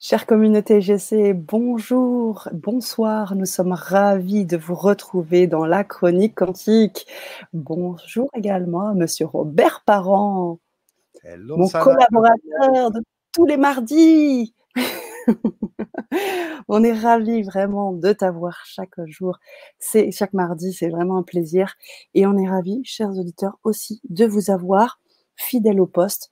Chère communauté GC, bonjour, bonsoir, nous sommes ravis de vous retrouver dans la chronique quantique. Bonjour également, monsieur Robert Parent, mon collaborateur de tous les mardis. On est ravis vraiment de t'avoir chaque jour, c'est chaque mardi, c'est vraiment un plaisir. Et on est ravis, chers auditeurs, aussi de vous avoir fidèles au poste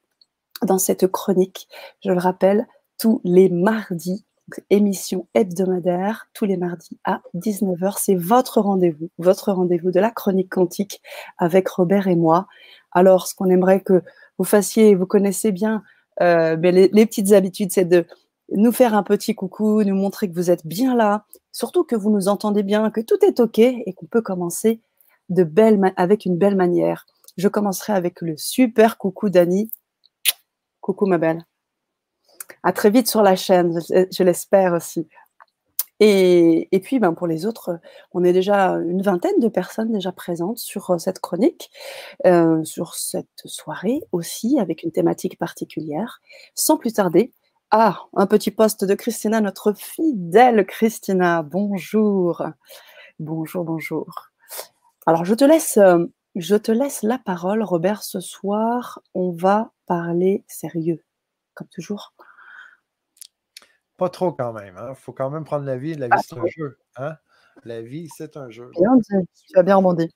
dans cette chronique. Je le rappelle, tous les mardis, émission hebdomadaire, tous les mardis à 19h. C'est votre rendez-vous, votre rendez-vous de la chronique quantique avec Robert et moi. Alors, ce qu'on aimerait que vous fassiez, vous connaissez bien euh, mais les, petites habitudes, c'est de nous faire un petit coucou, nous montrer que vous êtes bien là, surtout que vous nous entendez bien, que tout est OK et qu'on peut commencer de belle avec une belle manière. Je commencerai avec le super coucou d'Annie. Coucou ma belle. À très vite sur la chaîne, je, l'espère aussi. Et, puis, ben, pour les autres, on est déjà une vingtaine de personnes déjà présentes sur euh, cette chronique, euh, sur cette soirée aussi, avec une thématique particulière. Sans plus tarder, ah, un petit poste de Christina, notre fidèle Christina. Bonjour. Bonjour, bonjour. Alors, je te laisse, euh, je te laisse la parole, Robert. Ce soir, on va parler sérieux, comme toujours. Pas trop quand même. Il hein. faut quand même prendre la vie. La vie, c'est un jeu. Hein. La vie, c'est un jeu. Bien Tu as bien rebondi.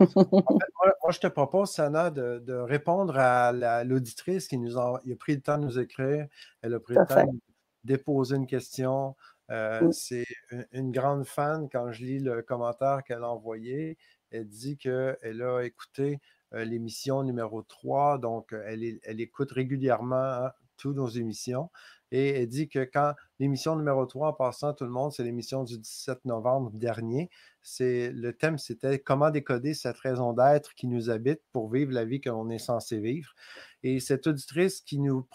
moi, je te propose, Sana, de, répondre à l'auditrice qui nous a, pris le temps de nous écrire. Elle a pris le temps de déposer une question. Euh, c'est une, grande fan. Quand je lis le commentaire qu'elle a envoyé, elle dit qu'elle a écouté euh, l'émission numéro 3. Donc, elle, elle écoute régulièrement hein, toutes nos émissions. Et elle dit que quand l'émission numéro 3, en passant tout le monde, c'est l'émission du 17 novembre dernier, c'est le thème, c'était comment décoder cette raison d'être qui nous habite pour vivre la vie qu'on est censé vivre. Et cette auditrice qui nous,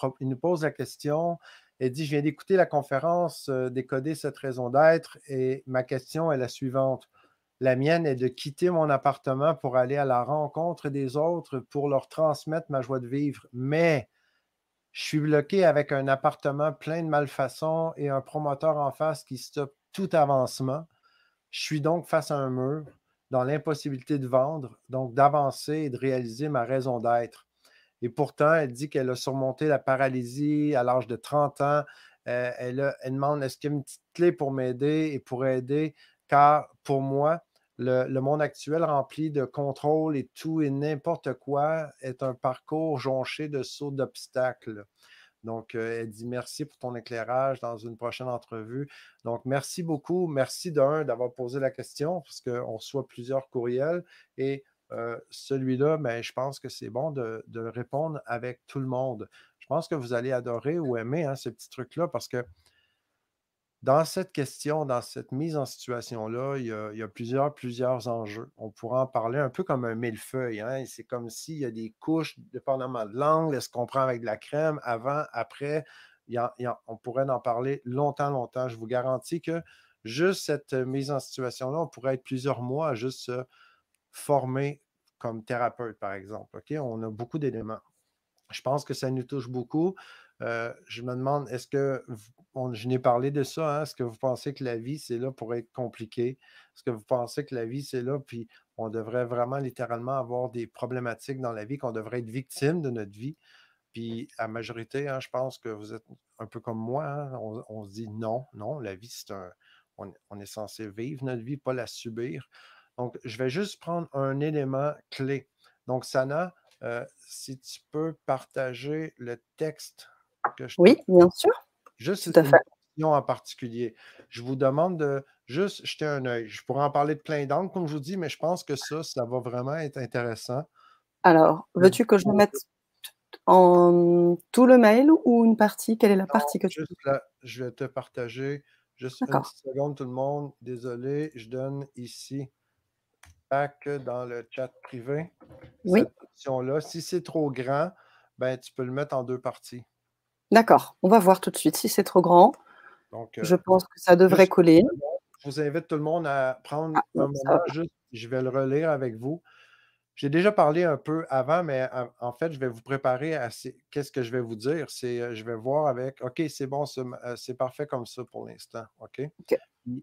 pose la question, elle dit, je viens d'écouter la conférence euh, Décoder cette raison d'être et ma question est la suivante. La mienne est de quitter mon appartement pour aller à la rencontre des autres pour leur transmettre ma joie de vivre. Mais je suis bloqué avec un appartement plein de malfaçons et un promoteur en face qui stoppe tout avancement. Je suis donc face à un mur, dans l'impossibilité de vendre, donc d'avancer et de réaliser ma raison d'être. Et pourtant, elle dit qu'elle a surmonté la paralysie à l'âge de 30 ans. Euh, elle, elle demande est-ce qu'il y a une petite clé pour m'aider et pour aider, car pour moi, le, monde actuel rempli de contrôle et tout et n'importe quoi est un parcours jonché de sauts d'obstacles. Donc, euh, elle dit merci pour ton éclairage dans une prochaine entrevue. Donc, merci beaucoup. Merci d'avoir posé la question parce qu'on reçoit plusieurs courriels et euh, celui-là, ben, je pense que c'est bon de, répondre avec tout le monde. Je pense que vous allez adorer ou aimer hein, ce petit truc-là parce que dans cette question, dans cette mise en situation-là, il, y a, plusieurs, plusieurs enjeux. On pourra en parler un peu comme un millefeuille. Hein? C'est comme s'il y a des couches, dépendamment de l'angle, est-ce qu'on prend avec de la crème, avant, après? on pourrait en parler longtemps, longtemps. Je vous garantis que juste cette mise en situation-là, on pourrait être plusieurs mois à juste se former comme thérapeute, par exemple. On a beaucoup d'éléments. Je pense que ça nous touche beaucoup. Euh, je me demande, est-ce que, je n'ai parlé de ça, hein, est-ce que vous pensez que la vie, c'est là pour être compliqué? Est-ce que vous pensez que la vie, c'est là, puis on devrait vraiment littéralement avoir des problématiques dans la vie, qu'on devrait être victime de notre vie? Puis à majorité, hein, je pense que vous êtes un peu comme moi, hein, on, se dit non, non, la vie, c'est un. On, est censé vivre notre vie, pas la subir. Donc, je vais juste prendre un élément clé. Donc, Sana, euh, si tu peux partager le texte oui, bien sûr. Juste une question en particulier. Je vous demande de juste jeter un œil. Je pourrais en parler de plein d'angles, comme je vous dis, mais je pense que ça, ça va vraiment être intéressant. Alors, veux-tu que je mette en tout le mail ou une partie? Quelle est la partie que tu veux? je vais te partager juste une seconde, tout le monde. Désolé, je donne ici dans le chat privé. Oui. là Si c'est trop grand, ben, tu peux le mettre en deux parties. D'accord, on va voir tout de suite si c'est trop grand. Donc, je euh, pense que ça devrait coller. Je vous invite tout le monde à prendre ah, un moment, juste, je vais le relire avec vous. j'ai déjà parlé un peu avant, mais en fait, je vais vous préparer à qu'est-ce que je vais vous dire. C'est, euh, je vais voir avec, OK, c'est bon, euh, c'est parfait comme ça pour l'instant. OK?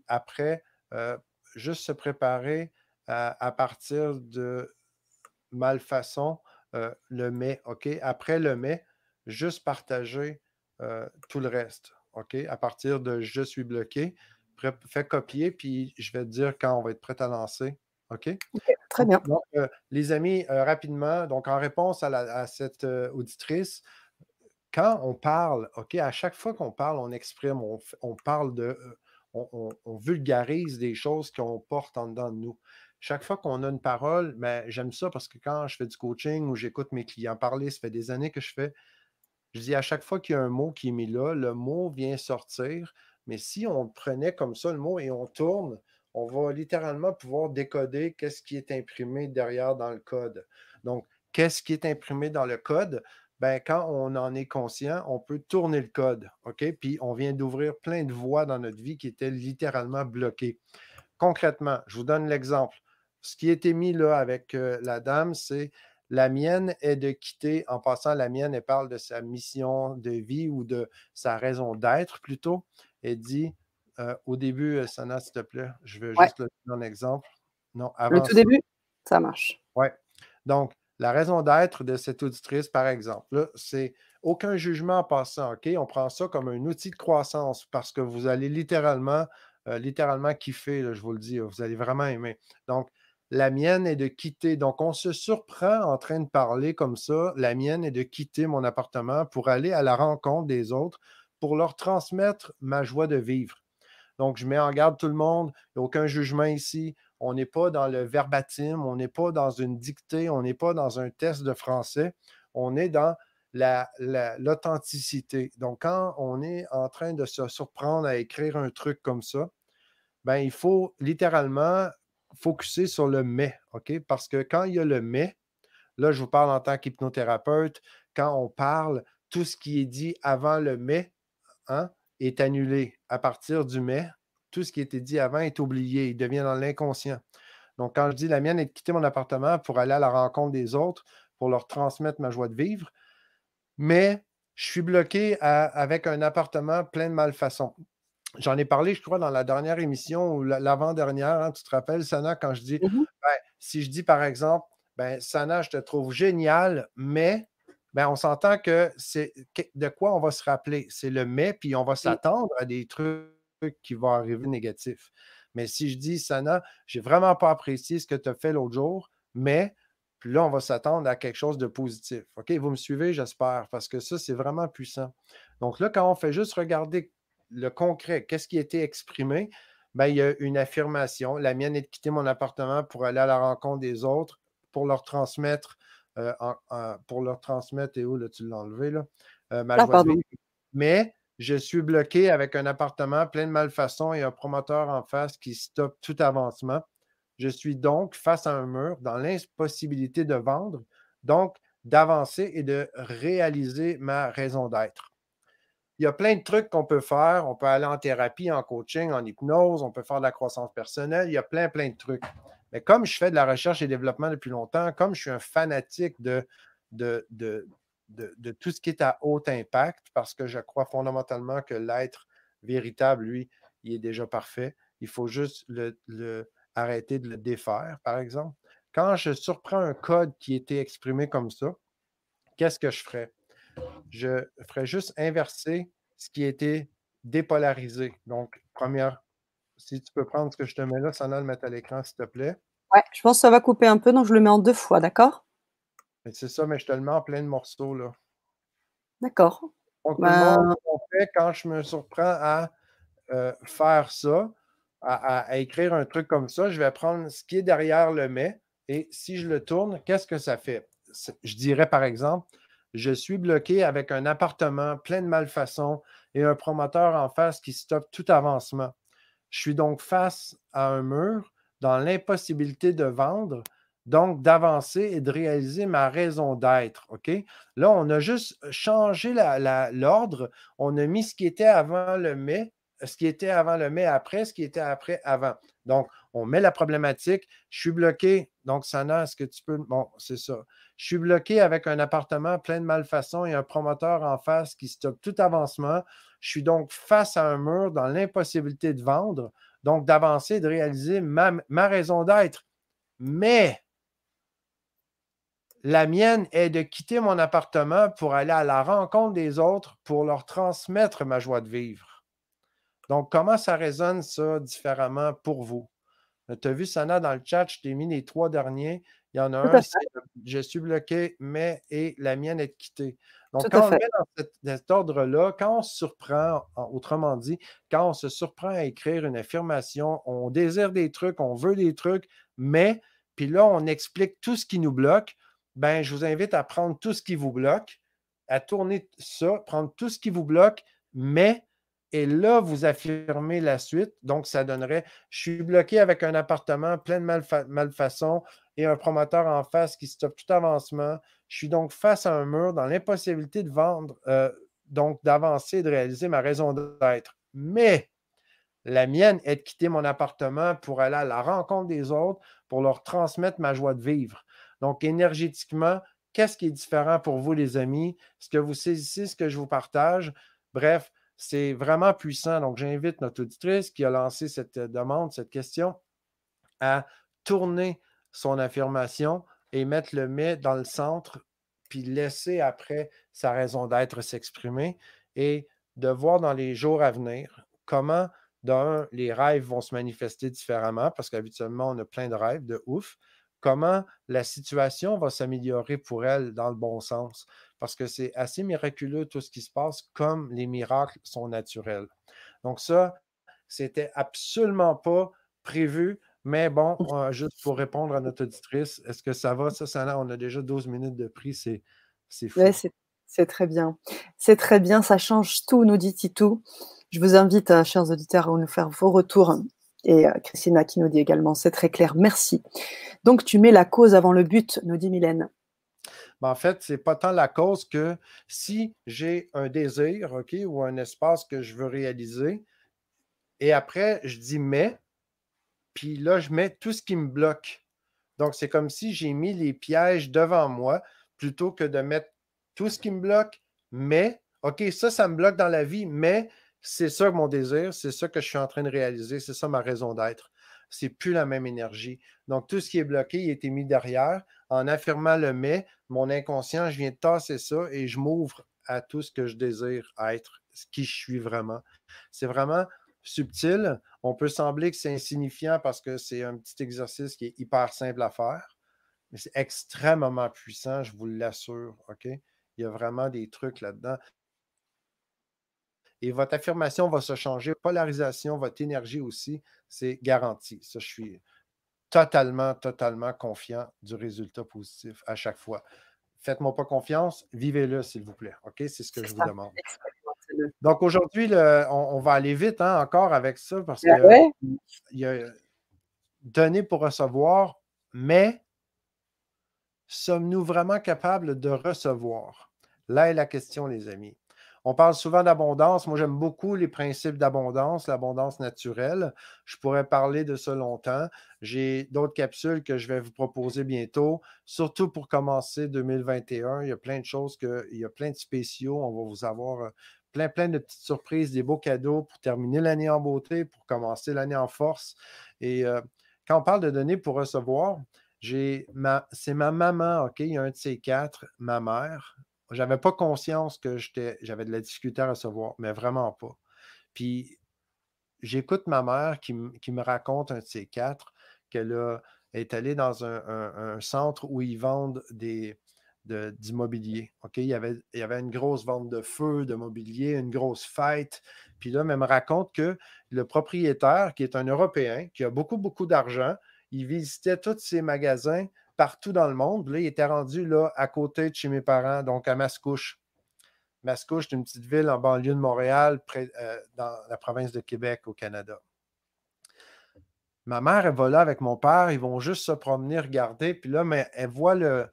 après, euh, juste se préparer à, partir de malfaçon, le mais. OK? Après le mais, juste partager tout le reste. OK? À partir de je suis bloqué, fais copier, puis je vais te dire quand on va être prêt à lancer. OK? très bien. Euh, les amis, euh, rapidement, donc en réponse à, cette euh, auditrice, quand on parle, OK, à chaque fois qu'on parle, on exprime, on, parle de. On, vulgarise des choses qu'on porte en dedans de nous. Chaque fois qu'on a une parole, mais j'aime ça parce que quand je fais du coaching ou j'écoute mes clients parler, ça fait des années que je fais, je dis à chaque fois qu'il y a un mot qui est mis là, le mot vient sortir. Mais si on prenait comme ça le mot et on tourne, on va littéralement pouvoir décoder qu'est-ce qui est imprimé derrière dans le code. Donc, qu'est-ce qui est imprimé dans le code? Ben, quand on en est conscient, on peut tourner le code, OK? Puis on vient d'ouvrir plein de voies dans notre vie qui étaient littéralement bloquées. Concrètement, je vous donne l'exemple. Ce qui a été mis là avec euh, la dame, c'est la mienne est de quitter, en passant, la mienne, elle parle de sa mission de vie ou de sa raison d'être plutôt. Elle dit euh, au début, euh, Sana, s'il te plaît, je veux juste le donner un exemple. Non, avant. Le tout début, ça marche. Oui. Donc, la raison d'être de cette auditrice, par exemple, c'est aucun jugement en passant. OK? On prend ça comme un outil de croissance parce que vous allez littéralement, euh, littéralement kiffer, je vous le dis, vous allez vraiment aimer. Donc, la mienne est de quitter. Donc, on se surprend en train de parler comme ça. La mienne est de quitter mon appartement pour aller à la rencontre des autres, pour leur transmettre ma joie de vivre. Donc, je mets en garde tout le monde. Il n'y a aucun jugement ici. On n'est pas dans le verbatim, on n'est pas dans une dictée, on n'est pas dans un test de français. On est dans l'authenticité. Donc, quand on est en train de se surprendre à écrire un truc comme ça, ben, il faut littéralement focuser sur le mais, OK? Parce que quand il y a le mais, là, je vous parle en tant qu'hypnothérapeute, quand on parle, tout ce qui est dit avant le mais, hein, est annulé. À partir du mai, tout ce qui était dit avant est oublié, il devient dans l'inconscient. Donc, quand je dis la mienne est de quitter mon appartement pour aller à la rencontre des autres, pour leur transmettre ma joie de vivre, mais je suis bloqué avec un appartement plein de malfaçons. J'en ai parlé, je crois, dans la dernière émission ou l'avant-dernière. Hein, tu te rappelles, Sana, quand je dis, mmh ben, si je dis par exemple, ben, Sana, je te trouve génial, mais ben, on s'entend que c'est de quoi on va se rappeler? C'est le mais, puis on va s'attendre à des trucs qui vont arriver négatifs. Mais si je dis, Sana, j'ai vraiment pas apprécié ce que tu as fait l'autre jour, mais puis là, on va s'attendre à quelque chose de positif. OK, vous me suivez, j'espère, parce que ça, c'est vraiment puissant. Donc là, quand on fait juste regarder le concret, qu'est-ce qui a été exprimé, ben, il y a une affirmation. La mienne est de quitter mon appartement pour aller à la rencontre des autres, pour leur transmettre euh, pour leur transmettre, et où là, tu l'as enlevé, là, euh, ah, Mais je suis bloqué avec un appartement plein de malfaçons et un promoteur en face qui stoppe tout avancement. Je suis donc face à un mur dans l'impossibilité de vendre, donc d'avancer et de réaliser ma raison d'être. Il y a plein de trucs qu'on peut faire. On peut aller en thérapie, en coaching, en hypnose, on peut faire de la croissance personnelle. Il y a plein, plein de trucs. Mais comme je fais de la recherche et développement depuis longtemps, comme je suis un fanatique de, tout ce qui est à haut impact, parce que je crois fondamentalement que l'être véritable, lui, il est déjà parfait. Il faut juste arrêter de le défaire, par exemple. Quand je surprends un code qui était exprimé comme ça, qu'est-ce que je ferais? Je ferais juste inverser ce qui était dépolarisé. Donc, première si tu peux prendre ce que je te mets là, Sana, le mettre à l'écran, s'il te plaît. Ouais, je pense que ça va couper un peu, donc je le mets en deux fois, d'accord? C'est ça, mais je te le mets en plein de morceaux, là. D'accord. Donc, ben fait, quand je me surprends à euh, faire ça, à, écrire un truc comme ça, je vais prendre ce qui est derrière le mais et si je le tourne, qu'est-ce que ça fait? Je dirais par exemple, je suis bloqué avec un appartement plein de malfaçons et un promoteur en face qui stoppe tout avancement. Je suis donc face à un mur dans l'impossibilité de vendre, donc d'avancer et de réaliser ma raison d'être. Là, on a juste changé l'ordre. on a mis ce qui était avant le mais ce qui était avant le mais après, ce qui était après avant. Donc, on met la problématique. Je suis bloqué. Donc, Sana, est-ce que tu peux. Bon, c'est ça. Je suis bloqué avec un appartement plein de malfaçons et un promoteur en face qui stoppe tout avancement. Je suis donc face à un mur dans l'impossibilité de vendre, donc d'avancer, de réaliser ma, ma raison d'être. Mais la mienne est de quitter mon appartement pour aller à la rencontre des autres pour leur transmettre ma joie de vivre. Donc, comment ça résonne ça différemment pour vous? Euh, tu as vu, Sana, dans le chat, je t'ai mis les trois derniers. Il y en a un, je suis bloqué, mais et la mienne est quittée. Donc, quand on met dans cet, ordre-là, quand on se surprend, autrement dit, quand on se surprend à écrire une affirmation, on désire des trucs, on veut des trucs, mais, puis là, on explique tout ce qui nous bloque, ben, je vous invite à prendre tout ce qui vous bloque, à tourner ça, prendre tout ce qui vous bloque, mais et là, vous affirmez la suite. Donc, ça donnerait Je suis bloqué avec un appartement plein de malfaçons et un promoteur en face qui stoppe tout avancement. Je suis donc face à un mur dans l'impossibilité de vendre, euh, donc d'avancer, de réaliser ma raison d'être. Mais la mienne est de quitter mon appartement pour aller à la rencontre des autres, pour leur transmettre ma joie de vivre. Donc, énergétiquement, qu'est-ce qui est différent pour vous, les amis? Ce que vous saisissez, ce que je vous partage? Bref, c'est vraiment puissant. Donc, j'invite notre auditrice qui a lancé cette euh, demande, cette question, à tourner son affirmation et mettre le mais dans le centre, puis laisser après sa raison d'être s'exprimer et de voir dans les jours à venir comment, d'un, les rêves vont se manifester différemment, parce qu'habituellement, on a plein de rêves de ouf, comment la situation va s'améliorer pour elle dans le bon sens parce que c'est assez miraculeux tout ce qui se passe, comme les miracles sont naturels. Donc ça, c'était absolument pas prévu, mais bon, mmh. juste pour répondre à notre auditrice, est-ce que ça va, ça, ça on a déjà 12 minutes de prix, c'est fou. Oui, c'est très bien. C'est très bien, ça change tout, nous dit Titou. Je vous invite, euh, chers auditeurs, à nous faire vos retours. Et euh, Christina qui nous dit également, c'est très clair, merci. Donc, tu mets la cause avant le but, nous dit Mylène. En fait, ce n'est pas tant la cause que si j'ai un désir, ou un espace que je veux réaliser, et après, je dis mais, puis là, je mets tout ce qui me bloque. Donc, c'est comme si j'ai mis les pièges devant moi plutôt que de mettre tout ce qui me bloque, mais, OK, ça, ça me bloque dans la vie, mais c'est ça mon désir, c'est ça que je suis en train de réaliser, c'est ça ma raison d'être. C'est plus la même énergie. Donc, tout ce qui est bloqué, il a été mis derrière en affirmant le mais, mon inconscient, je viens de tasser ça et je m'ouvre à tout ce que je désire être, ce qui je suis vraiment. C'est vraiment subtil. On peut sembler que c'est insignifiant parce que c'est un petit exercice qui est hyper simple à faire, mais c'est extrêmement puissant, je vous l'assure. OK? Il y a vraiment des trucs là-dedans. Et votre affirmation va se changer, polarisation, votre énergie aussi, c'est garanti. Ça, je suis totalement, totalement confiant du résultat positif à chaque fois. Faites-moi pas confiance, vivez-le, s'il vous plaît. OK? C'est ce que je vous demande. Donc aujourd'hui, on, va aller vite hein, encore avec ça parce ben que il y a donner pour recevoir, mais sommes-nous vraiment capables de recevoir? Là est la question, les amis. On parle souvent d'abondance. Moi, j'aime beaucoup les principes d'abondance, l'abondance naturelle. Je pourrais parler de ça longtemps. J'ai d'autres capsules que je vais vous proposer bientôt, surtout pour commencer 2021. Il y a plein de choses, que, il y a plein de spéciaux. On va vous avoir euh, plein, plein de petites surprises, des beaux cadeaux pour terminer l'année en beauté, pour commencer l'année en force. Et euh, quand on parle de donner pour recevoir, c'est ma maman, OK? Il y a un de ces quatre, ma mère, j'avais pas conscience que j'avais de la difficulté à recevoir, mais vraiment pas. Puis j'écoute ma mère qui, me raconte un de ces quatre qu'elle est allée dans un, centre où ils vendent des d'immobilier. Il y, avait, il avait une grosse vente de feu, de mobilier, une grosse fête. Puis là, elle me raconte que le propriétaire, qui est un Européen, qui a beaucoup, beaucoup d'argent, il visitait tous ces magasins partout dans le monde. Là, il était rendu là, à côté de chez mes parents, donc à Mascouche. Mascouche, c'est une petite ville en banlieue de Montréal, euh, dans la province de Québec, au Canada. Ma mère, elle va là avec mon père, ils vont juste se promener, regarder, puis là, mais elle voit le,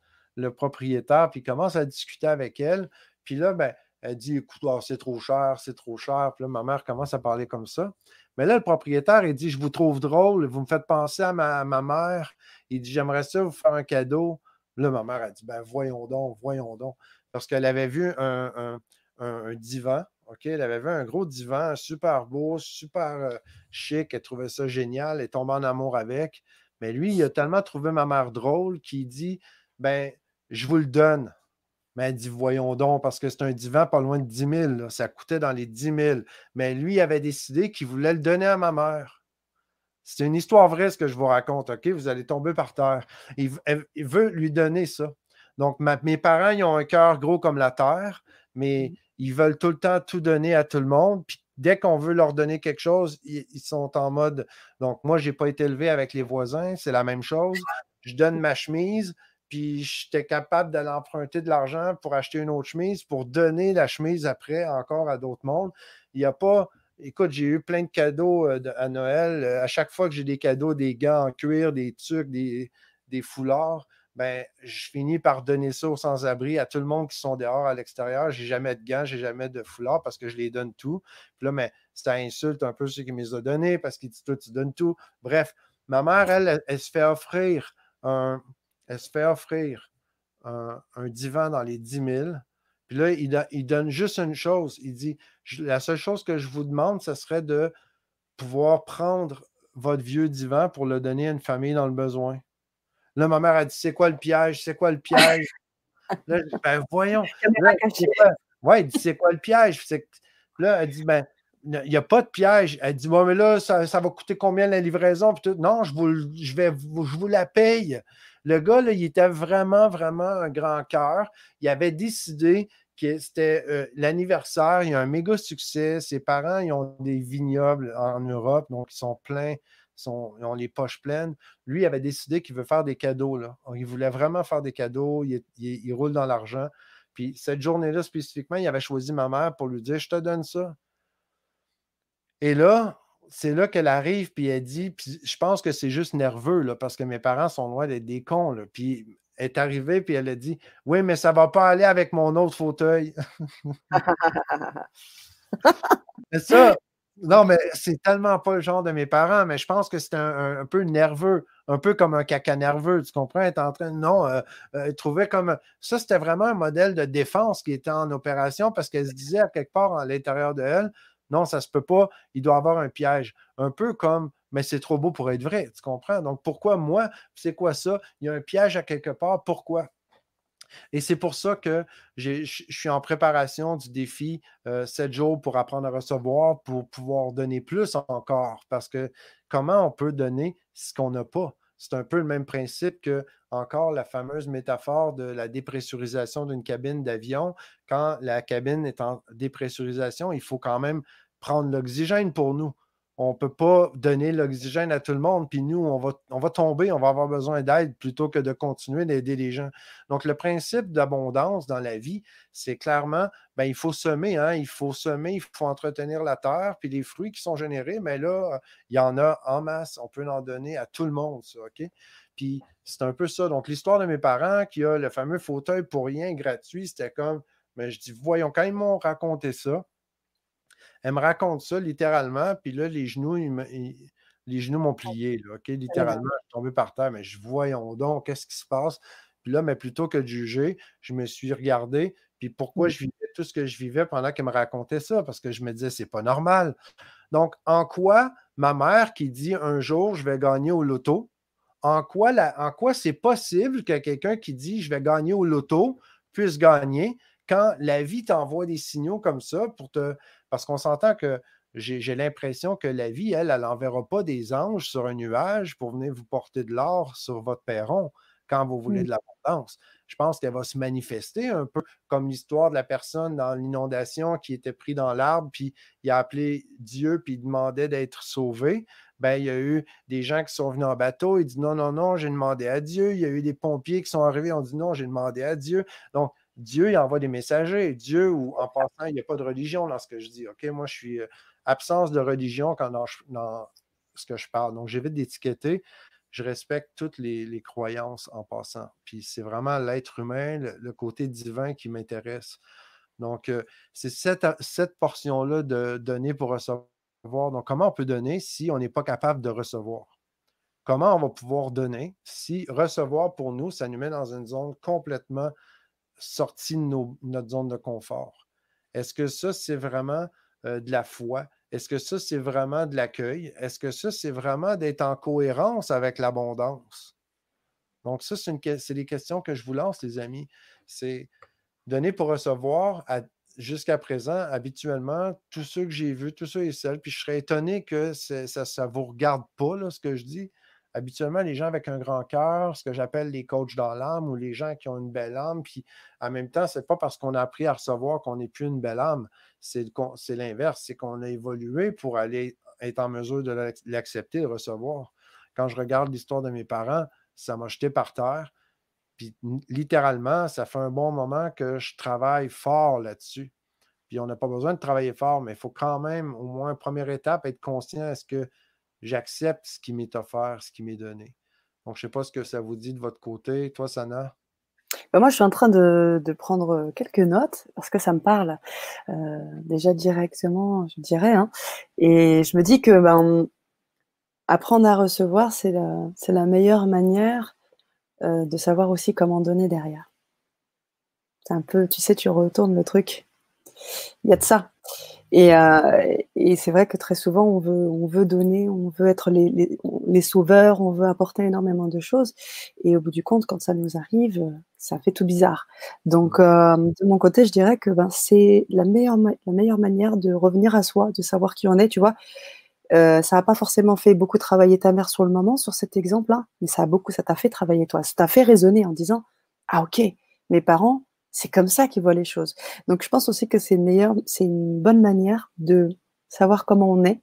propriétaire, puis commence à discuter avec elle. Puis là, ben, Elle dit Écoute, oh, c'est trop cher, c'est trop cher. Puis là, ma mère commence à parler comme ça. Mais là, le propriétaire, il dit Je vous trouve drôle, vous me faites penser à ma, mère. Il dit J'aimerais ça vous faire un cadeau. Là, ma mère a dit Ben voyons donc, voyons donc. Parce qu'elle avait vu un, divan. OK? Elle avait vu un gros divan super beau, super euh, chic. Elle trouvait ça génial. Elle tombée en amour avec. Mais lui, il a tellement trouvé ma mère drôle qu'il dit Ben, je vous le donne. Mais elle dit, voyons donc, parce que c'est un divan pas loin de 10 000. Ça coûtait dans les 10 000. Mais lui, il avait décidé qu'il voulait le donner à ma mère. C'est une histoire vraie, ce que je vous raconte, OK? Vous allez tomber par terre. Il, veut lui donner ça. Donc, mes parents, ils ont un cœur gros comme la terre, mais mmh. ils veulent tout le temps tout donner à tout le monde. Puis dès qu'on veut leur donner quelque chose, ils, ils sont en mode. Donc, moi, je n'ai pas été élevé avec les voisins, c'est la même chose. Je donne ma chemise, puis j'étais capable d'aller emprunter de l'argent pour acheter une autre chemise, pour donner la chemise après encore à d'autres mondes. Il n'y a pas. Écoute, j'ai eu plein de cadeaux euh, à Noël. Euh, à chaque fois que j'ai des cadeaux, des gants en cuir, des trucs, des, foulards, ben, je finis par donner ça aux sans-abri à tout le monde qui sont dehors à l'extérieur. J'ai jamais de gants, j'ai jamais de foulards parce que je les donne tout. Puis là, mais ça insulte un peu ceux qui me les ont donnés parce qu'ils disent toi, tu donnes tout. Bref, ma mère, elle, elle se fait offrir un, elle se fait offrir un, divan dans les 10 000. Puis là, il, donne juste une chose. Il dit La seule chose que je vous demande, ce serait de pouvoir prendre votre vieux divan pour le donner à une famille dans le besoin. Là, ma mère a dit C'est quoi le piège? C'est quoi le piège? Là, je dis, ben voyons. Oui, il dit C'est quoi le piège? Là, elle dit Ben, il n'y a pas de piège. Elle dit Bon, mais là, ça, va coûter combien la livraison Non, je, vous, je, vais, je vous la paye. Le gars, il était vraiment, vraiment un grand cœur. Il avait décidé que c'était euh, l'anniversaire. Il a un méga succès. Ses parents, ils ont des vignobles en Europe, donc ils sont pleins. ils ont les poches pleines. Lui, il avait décidé qu'il veut faire des cadeaux. Là. Il voulait vraiment faire des cadeaux. Il, roule dans l'argent. Puis cette journée-là, spécifiquement, il avait choisi ma mère pour lui dire Je te donne ça. Et là, c'est là qu'elle arrive, puis elle dit, je pense que c'est juste nerveux, parce que mes parents sont loin d'être des cons, là, puis elle est arrivée, puis elle a dit, oui, mais ça va pas aller avec mon autre fauteuil. c'est ça. Non, mais c'est tellement pas le genre de mes parents, mais je pense que c'est un, peu nerveux, un peu comme un caca nerveux, tu comprends? Elle est en train de, non, euh, euh trouver comme, ça c'était vraiment un modèle de défense qui était en opération parce qu'elle se disait à quelque part à l'intérieur de elle, non, ça ne se peut pas. Il doit avoir un piège. Un peu comme, mais c'est trop beau pour être vrai. Tu comprends? Donc, pourquoi moi? C'est quoi ça? Il y a un piège à quelque part. Pourquoi? Et c'est pour ça que je suis en préparation du défi 7 euh, jours pour apprendre à recevoir, pour pouvoir donner plus encore. Parce que comment on peut donner ce qu'on n'a pas? C'est un peu le même principe que, encore, la fameuse métaphore de la dépressurisation d'une cabine d'avion. Quand la cabine est en dépressurisation, il faut quand même prendre l'oxygène pour nous on ne peut pas donner l'oxygène à tout le monde, puis nous, on va, tomber, on va avoir besoin d'aide plutôt que de continuer d'aider les gens. Donc, le principe d'abondance dans la vie, c'est clairement, ben, il faut semer, hein, il faut semer, il faut entretenir la terre, puis les fruits qui sont générés, mais là, il y en a en masse, on peut en donner à tout le monde, ça, OK? Puis c'est un peu ça. Donc, l'histoire de mes parents qui a le fameux fauteuil pour rien gratuit, c'était comme, mais je dis, voyons, quand ils m'ont raconté ça, elle me raconte ça littéralement, puis là, les genoux, les genoux m'ont plié, là, OK? Littéralement, je suis tombé par terre, mais je voyons donc, qu'est-ce qui se passe? Puis là, mais plutôt que de juger, je me suis regardé, puis pourquoi mmh. je vivais tout ce que je vivais pendant qu'elle me racontait ça, parce que je me disais, c'est pas normal. Donc, en quoi ma mère qui dit un jour, je vais gagner au loto, en quoi, en quoi c'est possible que quelqu'un qui dit, je vais gagner au loto, puisse gagner quand la vie t'envoie des signaux comme ça pour te, parce qu'on s'entend que j'ai l'impression que la vie, elle, elle n'enverra pas des anges sur un nuage pour venir vous porter de l'or sur votre perron quand vous voulez de l'abondance. Je pense qu'elle va se manifester un peu comme l'histoire de la personne dans l'inondation qui était pris dans l'arbre, puis il a appelé Dieu, puis il demandait d'être sauvé. Ben, il y a eu des gens qui sont venus en bateau, il dit non, non, non, j'ai demandé à Dieu. Il y a eu des pompiers qui sont arrivés, on dit non, j'ai demandé à Dieu. Donc, Dieu, il envoie des messagers. Dieu, ou en passant, il n'y a pas de religion dans ce que je dis. OK, moi, je suis euh, absence de religion quand dans, ce que je parle. Donc, j'évite d'étiqueter. Je respecte toutes les, croyances en passant. Puis c'est vraiment l'être humain, le, côté divin qui m'intéresse. Donc, euh, c'est cette, cette portion-là de donner pour recevoir. Donc, comment on peut donner si on n'est pas capable de recevoir? Comment on va pouvoir donner si recevoir pour nous, ça nous met dans une zone complètement sortie de notre zone de confort? Est-ce que ça, c'est vraiment euh, de la foi? Est-ce que ça, c'est vraiment de l'accueil? Est-ce que ça, c'est vraiment d'être en cohérence avec l'abondance? Donc, ça, c'est des questions que je vous lance, les amis. C'est donner pour recevoir jusqu'à présent, habituellement, tous ceux que j'ai vus, tous ceux et celles, puis je serais étonné que ça ne vous regarde pas, là, ce que je dis habituellement, les gens avec un grand cœur, ce que j'appelle les coachs dans l'âme ou les gens qui ont une belle âme, puis en même temps, ce n'est pas parce qu'on a appris à recevoir qu'on n'est plus une belle âme. C'est l'inverse, c'est qu'on a évolué pour aller être en mesure de l'accepter, de recevoir. Quand je regarde l'histoire de mes parents, ça m'a jeté par terre. Puis littéralement, ça fait un bon moment que je travaille fort là-dessus. Puis on n'a pas besoin de travailler fort, mais il faut quand même, au moins, première étape, être conscient est-ce que j'accepte ce qui m'est offert, ce qui m'est donné. Donc, je ne sais pas ce que ça vous dit de votre côté. Toi, Sana? Ben, moi, je suis en train de, prendre quelques notes parce que ça me parle euh, déjà directement, je dirais. Hein. Et je me dis que ben, apprendre à recevoir, c'est la, la, meilleure manière euh, de savoir aussi comment donner derrière. C'est un peu, tu sais, tu retournes le truc. Il y a de ça. Euh, et, c'est vrai que très souvent, on veut, on veut donner, on veut être les, les, sauveurs, on veut apporter énormément de choses. Et au bout du compte, quand ça nous arrive, ça fait tout bizarre. Donc, euh, de mon côté, je dirais que ben, c'est la meilleure, la meilleure manière de revenir à soi, de savoir qui on est. Tu vois, euh, ça n'a pas forcément fait beaucoup travailler ta mère sur le moment, sur cet exemple-là, mais ça a beaucoup, ça t'a fait travailler toi. Ça t'a fait raisonner en disant, ah ok, mes parents, c'est comme ça qu'ils voient les choses. Donc, je pense aussi que c'est une c'est une bonne manière de savoir comment on est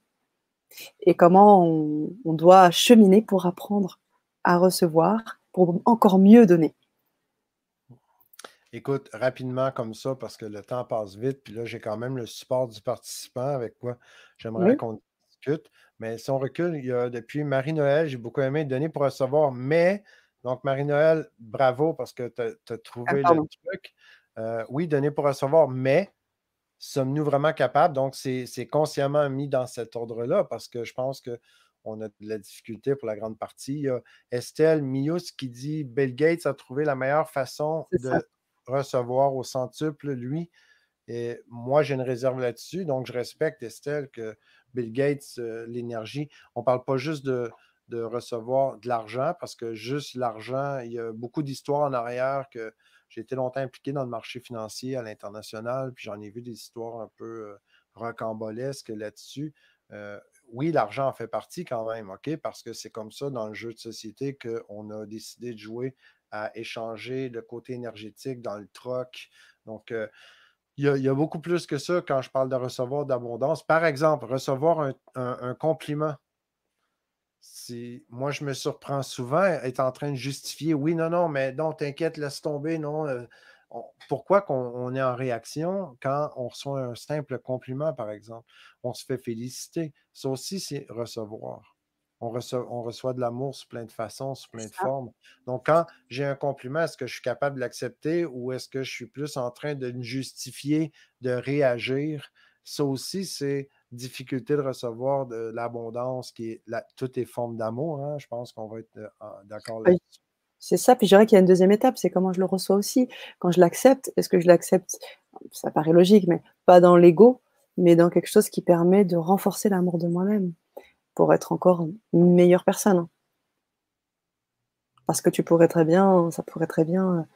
et comment on, doit cheminer pour apprendre à recevoir, pour encore mieux donner. Écoute, rapidement comme ça, parce que le temps passe vite, puis là, j'ai quand même le support du participant avec quoi j'aimerais qu'on discute. Mais si on recule, il y a depuis Marie-Noël, j'ai beaucoup aimé donner pour recevoir, mais donc, Marie-Noël, bravo parce que tu as, trouvé ah, le truc. Euh, oui, donner pour recevoir, mais sommes-nous vraiment capables? Donc, c'est consciemment mis dans cet ordre-là parce que je pense qu'on a de la difficulté pour la grande partie. Il y a Estelle Mius qui dit Bill Gates a trouvé la meilleure façon de recevoir au centuple, lui. Et moi, j'ai une réserve là-dessus. Donc, je respecte, Estelle, que Bill Gates, euh, l'énergie, on ne parle pas juste de, de recevoir de l'argent parce que juste l'argent, il y a beaucoup d'histoires en arrière que j'ai été longtemps impliqué dans le marché financier à l'international, puis j'en ai vu des histoires un peu euh, rocambolesques là-dessus. Euh, oui, l'argent en fait partie quand même, OK? Parce que c'est comme ça dans le jeu de société qu'on a décidé de jouer à échanger le côté énergétique dans le troc. Donc, euh, il, y a, beaucoup plus que ça quand je parle de recevoir d'abondance. Par exemple, recevoir un compliment moi, je me surprends souvent être en train de justifier oui, non, non, mais non, t'inquiète, laisse tomber, non. Euh, pourquoi qu'on est en réaction quand on reçoit un simple compliment, par exemple? On se fait féliciter. Ça aussi, c'est recevoir. On reçoit, on reçoit de l'amour sous plein de façons, sous plein de formes. Donc, quand j'ai un compliment, est-ce que je suis capable de l'accepter ou est-ce que je suis plus en train de justifier, de réagir? Ça aussi, c'est difficulté de recevoir de l'abondance, qui est la, tout est forme d'amour. Hein. Je pense qu'on va être euh, d'accord là-dessus. C'est ça, puis je dirais qu'il y a une deuxième étape, c'est comment je le reçois aussi. Quand je l'accepte, est-ce que je l'accepte, ça paraît logique, mais pas dans l'ego, mais dans quelque chose qui permet de renforcer l'amour de moi-même pour être encore une meilleure personne. Parce que tu pourrais très bien, ça pourrait très bien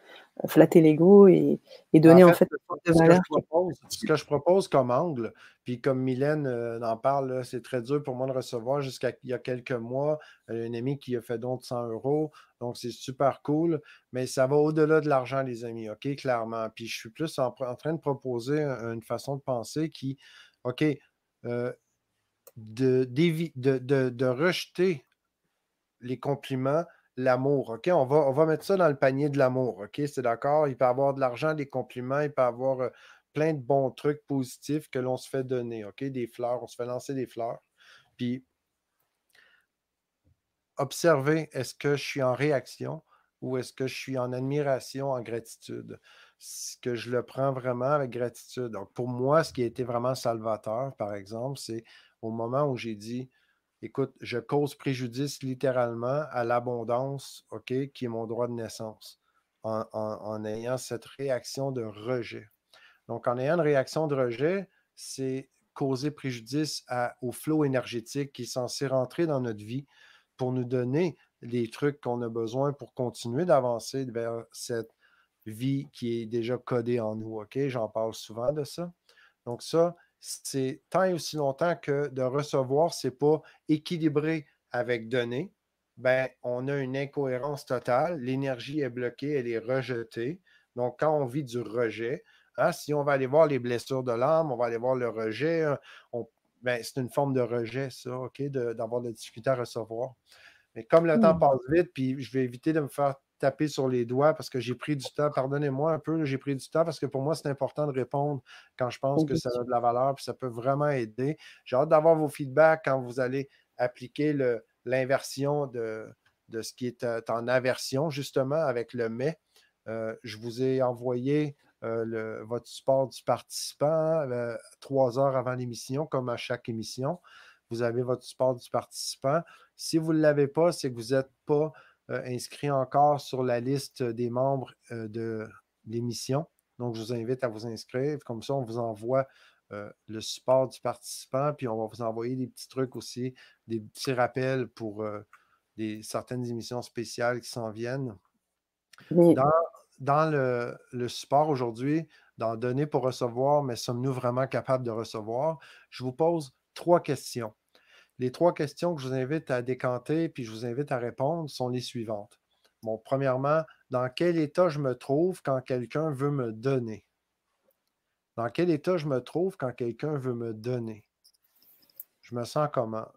flatter l'ego et, donner en fait, de valeur. Ce que je propose comme angle, puis comme Mylène euh, en parle, c'est très dur pour moi de recevoir jusqu'à il y a quelques mois, un ami qui a fait don de 100 euros. Donc, c'est super cool, mais ça va au-delà de l'argent, les amis, OK, clairement. Puis je suis plus en, train de proposer une façon de penser qui, OK, euh, de, de, de rejeter les compliments l'amour, OK? On va, mettre ça dans le panier de l'amour, OK? C'est d'accord? Il peut avoir de l'argent, des compliments, il peut avoir plein de bons trucs positifs que l'on se fait donner, OK? Des fleurs, on se fait lancer des fleurs. Puis, observer, est-ce que je suis en réaction ou est-ce que je suis en admiration, en gratitude? que je le prends vraiment avec gratitude. Donc, pour moi, ce qui a été vraiment salvateur, par exemple, c'est au moment où j'ai dit, écoute, je cause préjudice littéralement à l'abondance, OK, qui est mon droit de naissance, en, ayant cette réaction de rejet. Donc, en ayant une réaction de rejet, c'est causer préjudice au flot énergétique qui est censé rentrer dans notre vie pour nous donner les trucs qu'on a besoin pour continuer d'avancer vers cette vie qui est déjà codée en nous. OK? J'en parle souvent de ça. Donc, ça, c'est tant et aussi longtemps que de recevoir, ce n'est pas équilibré avec donner. Ben, on a une incohérence totale. L'énergie est bloquée, elle est rejetée. Donc, quand on vit du rejet, hein, si on va aller voir les blessures de l'âme, on va aller voir le rejet, ben, c'est une forme de rejet, ça, OK, d'avoir de, la difficulté à recevoir. Mais comme le temps mmh. passe vite, puis je vais éviter de me faire taper sur les doigts parce que j'ai pris du temps. Pardonnez-moi un peu, j'ai pris du temps parce que pour moi, c'est important de répondre quand je pense que ça a de la valeur, puis ça peut vraiment aider. J'ai hâte d'avoir vos feedbacks quand vous allez appliquer l'inversion de, de ce qui est euh, en aversion, justement, avec le mais. Euh, je vous ai envoyé euh, le, votre support du participant trois heures avant l'émission, comme à chaque émission vous avez votre support du participant. Si vous ne l'avez pas, c'est que vous n'êtes pas euh, inscrit encore sur la liste des membres euh, de l'émission. Donc, je vous invite à vous inscrire. Comme ça, on vous envoie euh, le support du participant, puis on va vous envoyer des petits trucs aussi, des petits rappels pour des, certaines émissions spéciales qui s'en viennent. Dans, le, le, support aujourd'hui, dans Donner pour recevoir, mais sommes-nous vraiment capables de recevoir? Je vous pose trois questions. Les trois questions que je vous invite à décanter puis je vous invite à répondre sont les suivantes. Bon, premièrement, dans quel état je me trouve quand quelqu'un veut me donner? Dans quel état je me trouve quand quelqu'un veut me donner? Je me sens comment?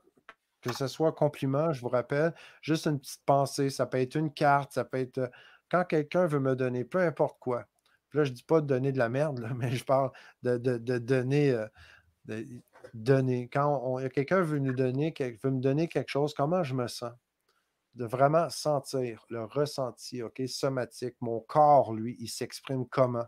Que ce soit compliment, je vous rappelle, juste une petite pensée, ça peut être une carte, ça peut être euh, quand quelqu'un veut me donner, peu importe quoi. là, je ne dis pas de donner de la merde, mais je parle de, donner. Euh, donner. Quand quelqu'un veut nous donner, veut me donner quelque chose, comment je me sens? De vraiment sentir, le ressenti, OK, somatique. Mon corps, lui, il s'exprime comment?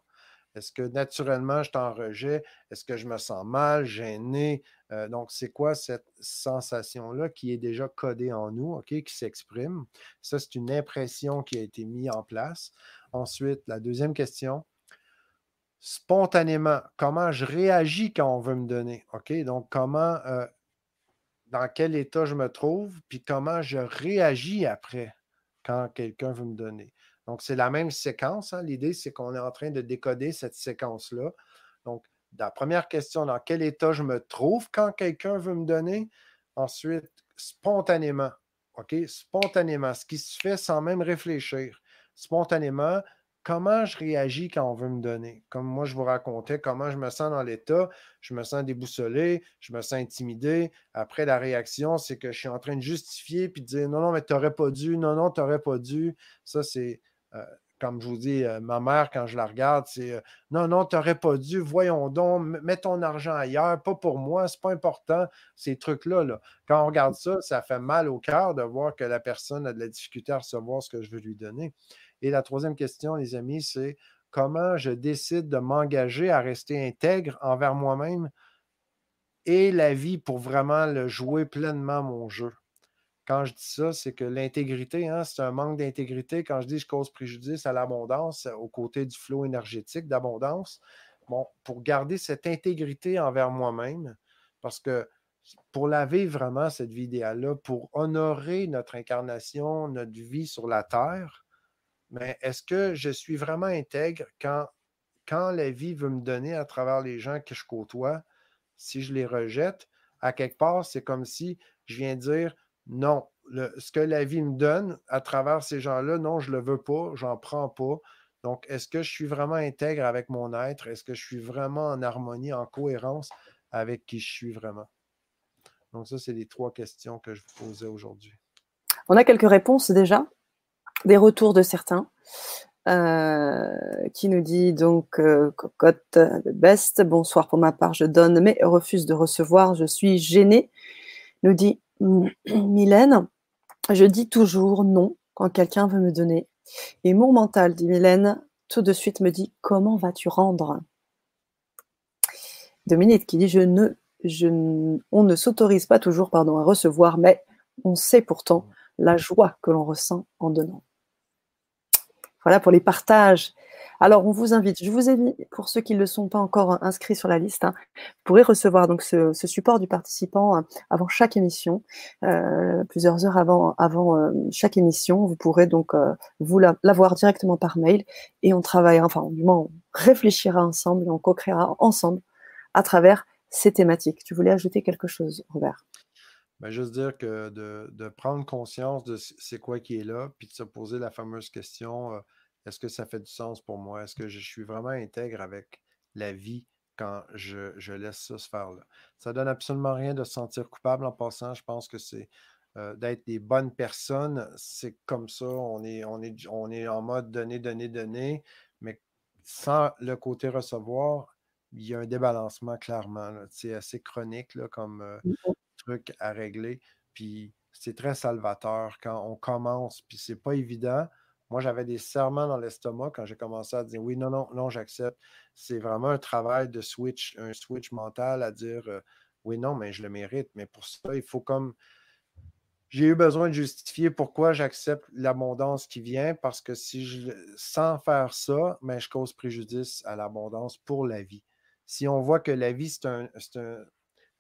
Est-ce que naturellement, je t'en rejet? Est-ce que je me sens mal, gêné? Euh, donc, c'est quoi cette sensation-là qui est déjà codée en nous, OK, qui s'exprime? Ça, c'est une impression qui a été mise en place. Ensuite, la deuxième question, spontanément, comment je réagis quand on veut me donner. OK? Donc, comment, euh, dans quel état je me trouve, puis comment je réagis après quand quelqu'un veut me donner. Donc, c'est la même séquence. Hein. L'idée, c'est qu'on est en train de décoder cette séquence-là. Donc, la première question, dans quel état je me trouve quand quelqu'un veut me donner? Ensuite, spontanément. OK? Spontanément, ce qui se fait sans même réfléchir. Spontanément, comment je réagis quand on veut me donner? Comme moi, je vous racontais comment je me sens dans l'état, je me sens déboussolé, je me sens intimidé. Après, la réaction, c'est que je suis en train de justifier puis de dire non, non, mais tu n'aurais pas dû, non, non, tu n'aurais pas dû. Ça, c'est, euh, comme je vous dis, euh, ma mère, quand je la regarde, c'est euh, non, non, tu n'aurais pas dû, voyons donc, mets ton argent ailleurs, pas pour moi, c'est pas important, ces trucs-là. Là. Quand on regarde ça, ça fait mal au cœur de voir que la personne a de la difficulté à recevoir ce que je veux lui donner. Et la troisième question, les amis, c'est comment je décide de m'engager à rester intègre envers moi-même et la vie pour vraiment jouer pleinement mon jeu? Quand je dis ça, c'est que l'intégrité, hein, c'est un manque d'intégrité. Quand je dis je cause préjudice à l'abondance, aux côtés du flot énergétique d'abondance, bon, pour garder cette intégrité envers moi-même, parce que pour la vivre vraiment, cette vie idéale-là, pour honorer notre incarnation, notre vie sur la Terre, mais est-ce que je suis vraiment intègre quand, la vie veut me donner à travers les gens que je côtoie, si je les rejette, à quelque part, c'est comme si je viens dire non, ce que la vie me donne à travers ces gens-là, non, je ne le veux pas, j'en prends pas. Donc, est-ce que je suis vraiment intègre avec mon être? Est-ce que je suis vraiment en harmonie, en cohérence avec qui je suis vraiment? Donc, ça, c'est les trois questions que je vous posais aujourd'hui. On a quelques réponses déjà? Des retours de certains. Euh, qui nous dit donc euh, Cocotte Best, bonsoir pour ma part, je donne mais refuse de recevoir, je suis gênée. Nous dit Mylène, je dis toujours non quand quelqu'un veut me donner. Et mon mental, dit Mylène, tout de suite me dit comment vas-tu rendre? Dominique qui dit je ne, je, on ne s'autorise pas toujours pardon, à recevoir, mais on sait pourtant la joie que l'on ressent en donnant. Voilà pour les partages. Alors, on vous invite, je vous invite, pour ceux qui ne le sont pas encore inscrits sur la liste, hein, vous pourrez recevoir donc ce, support du participant hein, avant chaque émission, euh, plusieurs heures avant, avant euh, chaque émission. Vous pourrez donc euh, vous l'avoir directement par mail et on travaillera, enfin, du moins, on réfléchira ensemble et on co-créera ensemble à travers ces thématiques. Tu voulais ajouter quelque chose, Robert? Ben, juste dire que de, prendre conscience de c'est quoi qui est là, puis de se poser la fameuse question est-ce que ça fait du sens pour moi? Est-ce que je suis vraiment intègre avec la vie quand je, laisse ça se faire là? Ça donne absolument rien de se sentir coupable en passant. Je pense que c'est d'être des bonnes personnes. C'est comme ça. On est, on, est, on est en mode donner, donner, donner, mais sans le côté recevoir, il y a un débalancement clairement. C'est assez chronique là, comme mmh truc à régler. Puis c'est très salvateur quand on commence, puis c'est pas évident. Moi, j'avais des serments dans l'estomac quand j'ai commencé à dire oui, non, non, non, j'accepte. C'est vraiment un travail de switch, un switch mental à dire euh, oui, non, mais je le mérite. Mais pour ça, il faut comme. J'ai eu besoin de justifier pourquoi j'accepte l'abondance qui vient, parce que si je sans faire ça, mais ben, je cause préjudice à l'abondance pour la vie. Si on voit que la vie, c'est un,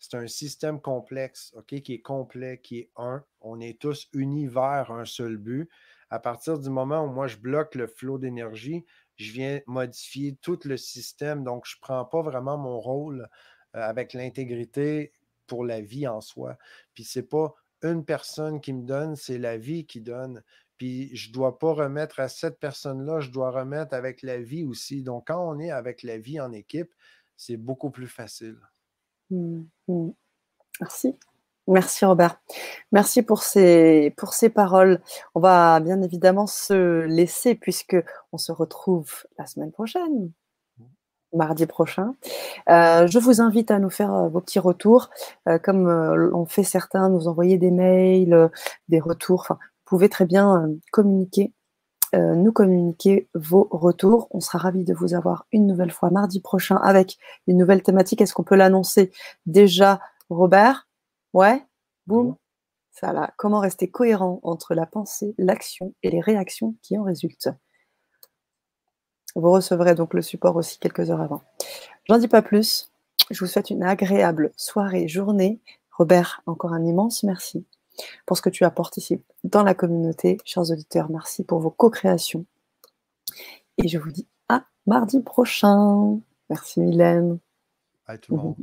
c'est un système complexe, OK, qui est complet, qui est un. On est tous unis vers un seul but. À partir du moment où moi, je bloque le flot d'énergie, je viens modifier tout le système. Donc, je ne prends pas vraiment mon rôle euh, avec l'intégrité pour la vie en soi. Puis, ce n'est pas une personne qui me donne, c'est la vie qui donne. Puis, je ne dois pas remettre à cette personne-là, je dois remettre avec la vie aussi. Donc, quand on est avec la vie en équipe, c'est beaucoup plus facile. Mmh, mmh. Merci. Merci Robert. Merci pour ces, paroles. On va bien évidemment se laisser puisque on se retrouve la semaine prochaine, mardi prochain. Euh, je vous invite à nous faire euh, vos petits retours, euh, comme l'ont fait certains, nous envoyer des mails, des retours. Vous pouvez très bien communiquer euh, nous communiquer vos retours. On sera ravis de vous avoir une nouvelle fois mardi prochain avec une nouvelle thématique. Est-ce qu'on peut l'annoncer déjà, Robert? Ouais? Boum? Ça là. Comment rester cohérent entre la pensée, l'action et les réactions qui en résultent? Vous recevrez donc le support aussi quelques heures avant. J'en dis pas plus. Je vous souhaite une agréable soirée, journée. Robert, encore un immense merci pour ce que tu apportes ici dans la communauté. Chers auditeurs, merci pour vos co-créations. Et je vous dis à mardi prochain. Merci Mylène. Bye tout le monde.